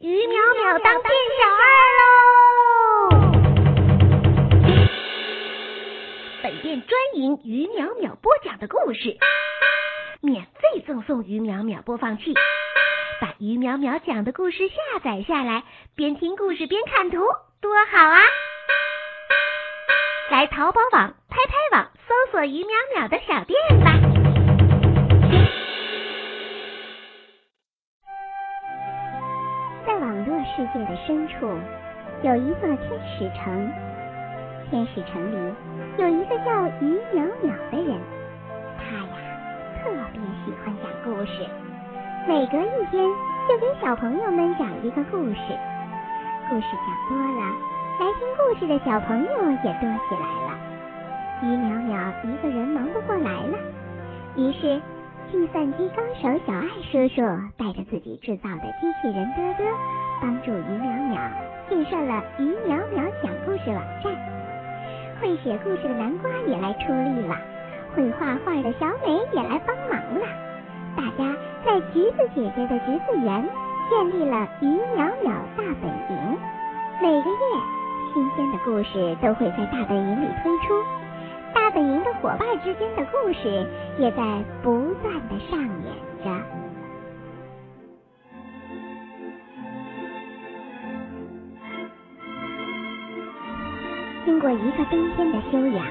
于淼淼当店小二喽！本店专营于淼淼播讲的故事，免费赠送于淼淼播放器。把于淼淼讲的故事下载下来，边听故事边看图，多好啊！来淘宝网、拍拍网搜索于淼淼的小店吧。世界的深处，有一座天使城。天使城里有一个叫于淼淼的人，他呀特别喜欢讲故事，每隔一天就给小朋友们讲一个故事。故事讲多了，来听故事的小朋友也多起来了。于淼淼一个人忙不过来了，于是。计算机高手小爱叔叔带着自己制造的机器人多多，帮助于淼淼建设了于淼淼讲故事网站。会写故事的南瓜也来出力了，会画画的小美也来帮忙了。大家在橘子姐姐的橘子园建立了于淼淼大本营，每个月新鲜的故事都会在大本营里推出。大本营的伙伴之间的故事也在不断的上演着。经过一个冬天的休养，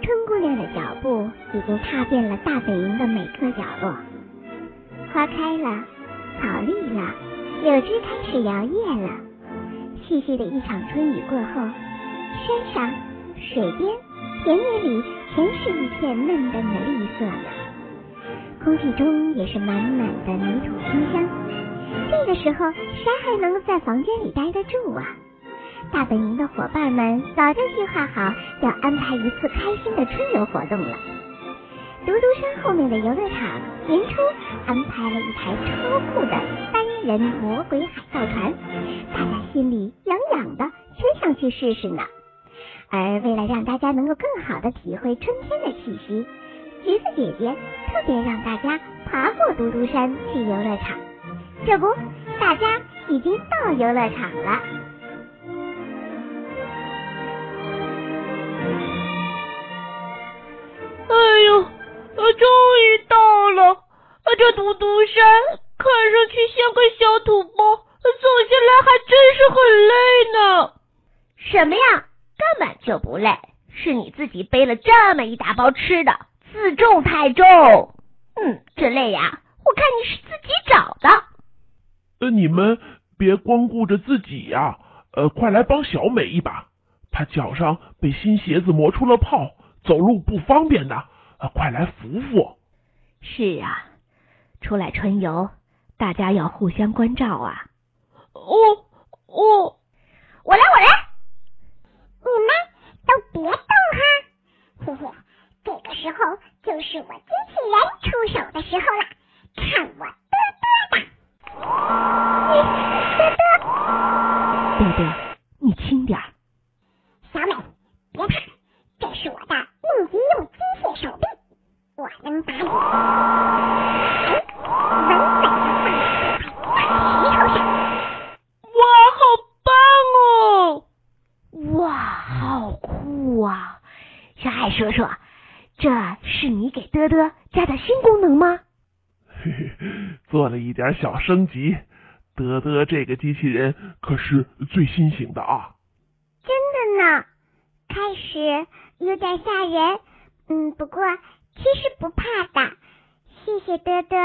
春姑娘的脚步已经踏遍了大本营的每个角落。花开了，草绿了，柳枝开始摇曳了。细细的一场春雨过后，山上、水边。田野里全是一片嫩嫩的绿色，空气中也是满满的泥土清香。这个时候，谁还能在房间里待得住啊？大本营的伙伴们早就计划好要安排一次开心的春游活动了。独独山后面的游乐场年初安排了一台超酷的单人魔鬼海盗船，大家心里痒痒的，真想去试试呢。而为了让大家能够更好的体会春天的气息，橘子姐姐特别让大家爬过嘟嘟山去游乐场。这不，大家已经到游乐场了。哎呦，终于到了！这嘟嘟山看上去像个小土包，走下来还真是很累呢。什么呀？根本就不累，是你自己背了这么一大包吃的，自重太重。嗯，这累呀，我看你是自己找的。呃，你们别光顾着自己呀，呃，快来帮小美一把，她脚上被新鞋子磨出了泡，走路不方便的，快来扶扶。是啊，出来春游，大家要互相关照啊。哦哦，我来，我来。别动哈，嘿嘿，这个时候就是我机器人出手的时候了，看我嘚嘚的！嘚嘚，嘚嘚，你轻点。小美，别怕，这是我的应急用机械手臂，我能把你的放在这块大石头上。哇，好棒哦！哇，好酷啊！小海叔叔，这是你给嘚嘚加的新功能吗？嘿嘿，做了一点小升级。德德这个机器人可是最新型的啊！真的呢，开始有点吓人，嗯，不过其实不怕的。谢谢德德，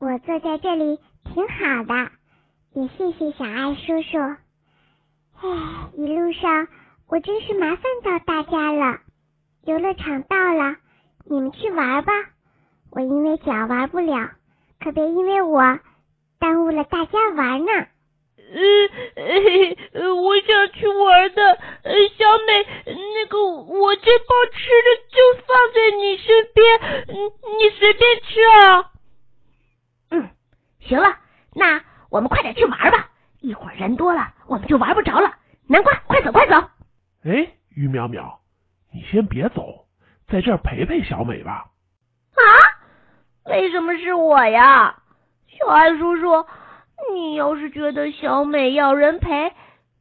我坐在这里挺好的。也谢谢小爱叔叔。唉，一路上我真是麻烦到大家了。游乐场到了，你们去玩吧。我因为脚玩不了，可别因为我耽误了大家玩呢。呃，我想去玩的。小美，那个我这包吃的就放在你身边，你随便吃啊。嗯，行了，那我们快点去玩吧。一会儿人多了，我们就玩不着了。南瓜，快走，快走！哎，于淼淼，你先别走，在这儿陪陪小美吧。为什么是我呀？小爱叔叔，你要是觉得小美要人陪，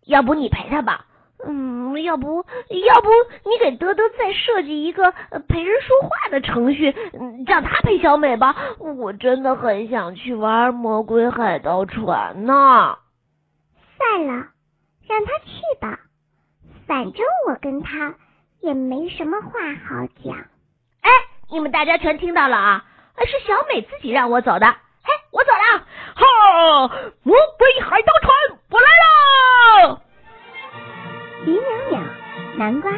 要不你陪她吧。嗯，要不要不你给德德再设计一个陪人说话的程序，让他陪小美吧。我真的很想去玩魔鬼海盗船呢。算了，让他去吧，反正我跟他也没什么话好讲。哎，你们大家全听到了啊？是小美自己让我走的。嘿，我走了。哈，魔鬼海盗船，我来了。于淼淼、南瓜、嘚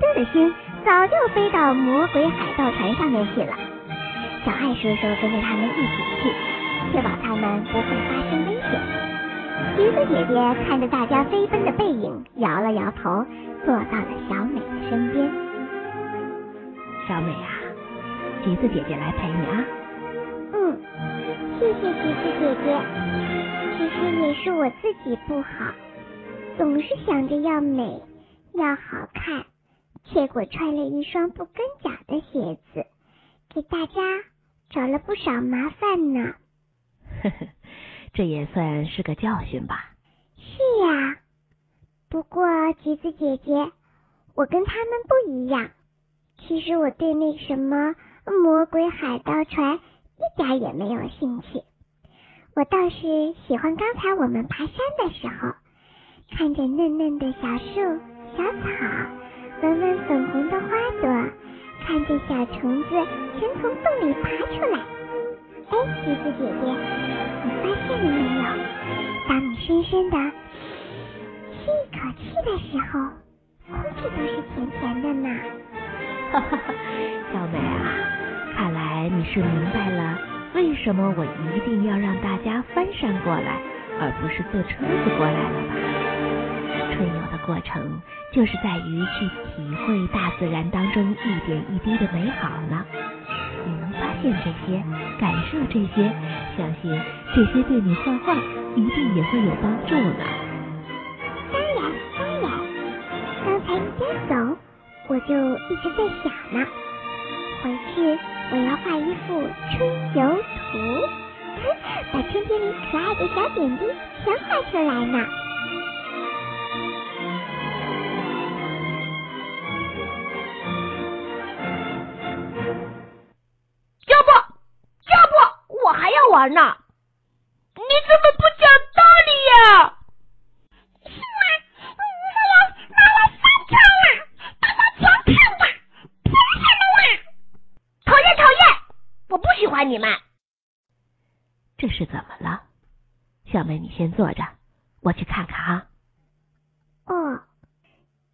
嘚的心早就飞到魔鬼海盗船上面去了。小爱叔叔跟着他们一起去，确保他们不会发生危险。橘子姐姐看着大家飞奔的背影，摇了摇头，坐到了小美的身边。小美啊，橘子姐姐来陪你啊。嗯，谢谢橘子姐姐。其实也是我自己不好。总是想着要美，要好看，结果穿了一双不跟脚的鞋子，给大家找了不少麻烦呢。呵呵，这也算是个教训吧。是呀，不过橘子姐姐，我跟他们不一样。其实我对那什么魔鬼海盗船一点也没有兴趣。我倒是喜欢刚才我们爬山的时候。看着嫩嫩的小树、小草，闻闻粉红的花朵，看着小虫子全从洞里爬出来。哎，橘子姐姐，你发现了没有？当你深深的吸一口气的时候，空气都是甜甜的呢。哈哈，小美啊，看来你是明白了为什么我一定要让大家翻山过来，而不是坐车子过来了吧？春游的过程，就是在于去体会大自然当中一点一滴的美好呢。你能发现这些，感受这些，相信这些对你画画一定也会有帮助呢。我就一直在想呢。回去我要画一幅春游图，把春天里可爱的小点滴全画出来呢。要不，要不我还要玩呢？你怎么不讲道理呀？是吗？我要拿来翻墙了，大家全看吧！凭什么啦？讨厌讨厌！我不喜欢你们。这是怎么了？小妹，你先坐着，我去看看啊。哦，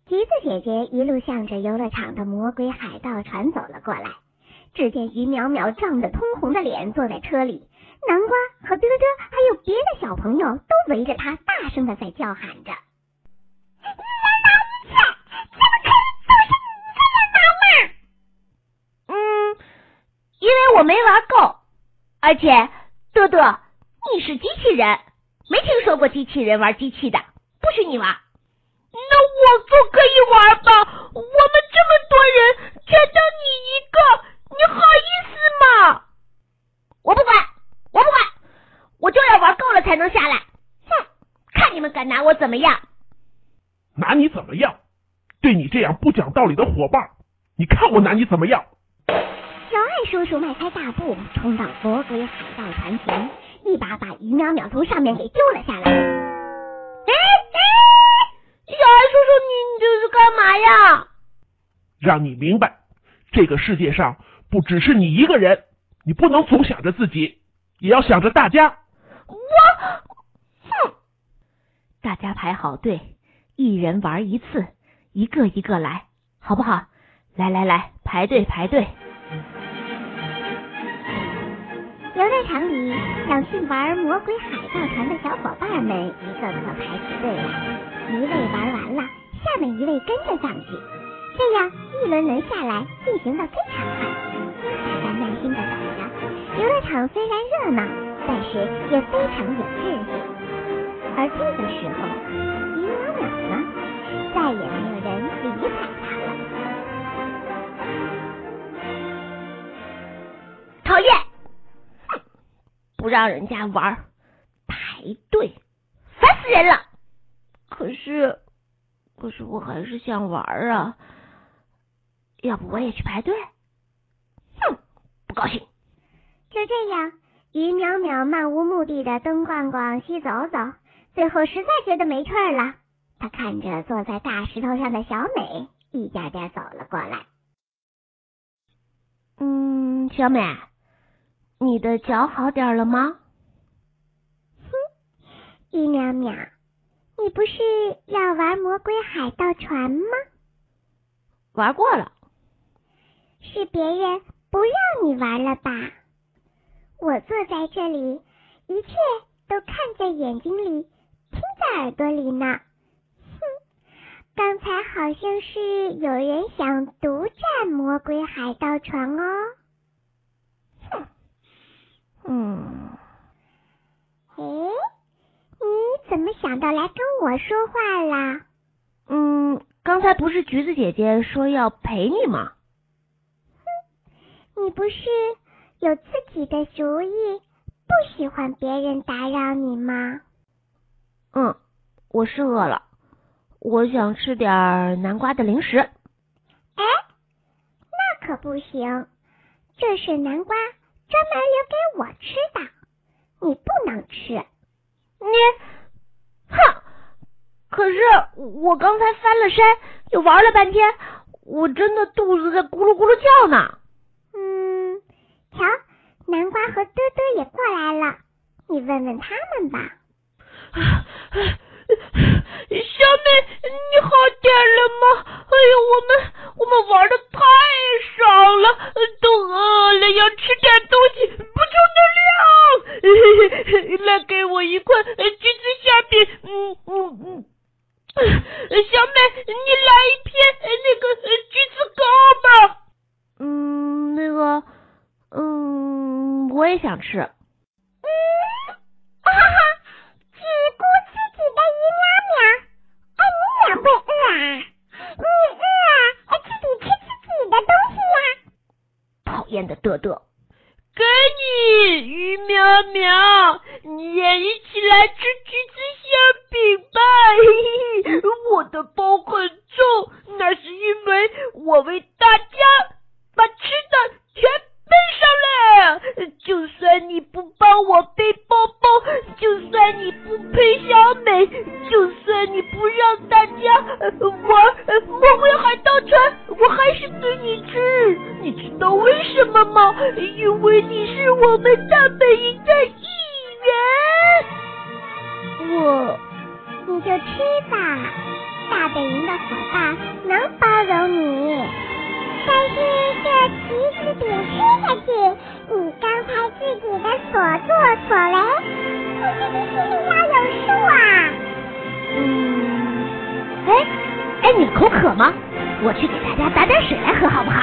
橘子姐姐一路向着游乐场的魔鬼海盗船走了过来。只见于淼淼涨得通红的脸坐在车里。南瓜和嘚嘚还有别的小朋友都围着他，大声的在叫喊着：“我没玩够，而且多多，你是机器人，没听说过机器人玩机器的，不许你玩。那我总可以玩吧？我们这么多人，全当你一个，你好意思吗？我不管。我不管，我就要玩够了才能下来。哼，看你们敢拿我怎么样？拿你怎么样？对你这样不讲道理的伙伴，你看我拿你怎么样？叔叔迈开大步冲到魔鬼海盗船前，一把把于淼淼从上面给救了下来。哎哎，小爱叔叔，你这是干嘛呀？让你明白，这个世界上不只是你一个人，你不能总想着自己。也要想着大家。我，哼！大家排好队，一人玩一次，一个一个来，好不好？来来来，排队排队。游乐场里，想去玩魔鬼海盗船的小伙伴们一个个排起队来，一位玩完了，下面一位跟着上去，这样一轮轮下来，进行的非常快。大家耐心的等着。游乐场虽然热闹，但是也非常有秩序。而这个时候，于淼淼呢，再也让人家玩，太排队，烦死人了。可是，可是我还是想玩啊。要不我也去排队？哼，不高兴。就这样，于淼淼漫无目的的东逛逛西走走，最后实在觉得没趣了。他看着坐在大石头上的小美，一点点走了过来。嗯，小美，你的脚好点了吗？哼，玉淼淼，你不是要玩魔鬼海盗船吗？玩过了。是别人不让你玩了吧？我坐在这里，一切都看在眼睛里，听在耳朵里呢。哼，刚才好像是有人想独占魔鬼海盗船哦。哼，嗯，哎，你怎么想到来跟我说话啦？嗯，刚才不是橘子姐姐说要陪你吗？哼你不是有自己的主意，不喜欢别人打扰你吗？嗯，我是饿了，我想吃点南瓜的零食。哎，那可不行，这是南瓜专门留给我吃的，你不能吃。你，哼！可是我刚才翻了山，又玩了半天，我真的肚子在咕噜咕噜叫呢。嗯瞧，南瓜和多多也过来了，你问问他们吧。小美，你好点了吗？哎呦，我们我们玩的太少了，都饿了，要吃点东西补充能量。来，给我一块橘子馅饼。嗯嗯嗯。小美，你来一片就吃吧，大本营的伙伴能包容你。但是这橘子饼吃下去，你刚才自己的所作所为，你自己心里要有数啊。嗯，哎哎，你口渴吗？我去给大家打点水来喝，好不好？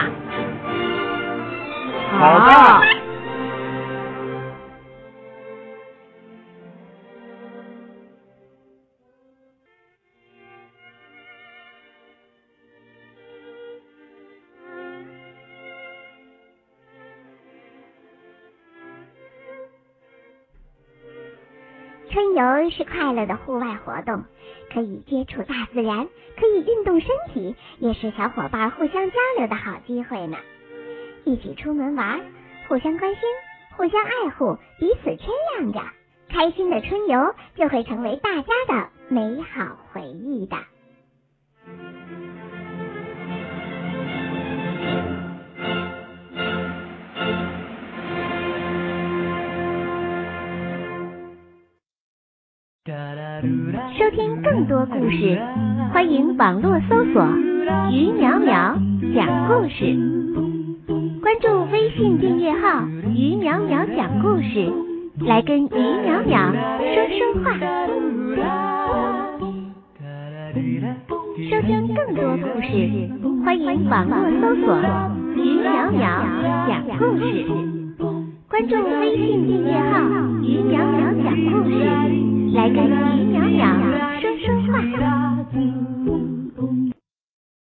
好春游是快乐的户外活动，可以接触大自然，可以运动身体，也是小伙伴互相交流的好机会呢。一起出门玩，互相关心，互相爱护，彼此谦让着，开心的春游就会成为大家的美好回忆的。收听更多故事，欢迎网络搜索“于淼淼讲故事”，关注微信订阅号“于淼淼讲故事”，来跟于淼淼说说话。收听更多故事，欢迎网络搜索“于淼淼讲故事”，关注微信订阅号“于淼淼讲故事”，来跟徐淼淼说说话。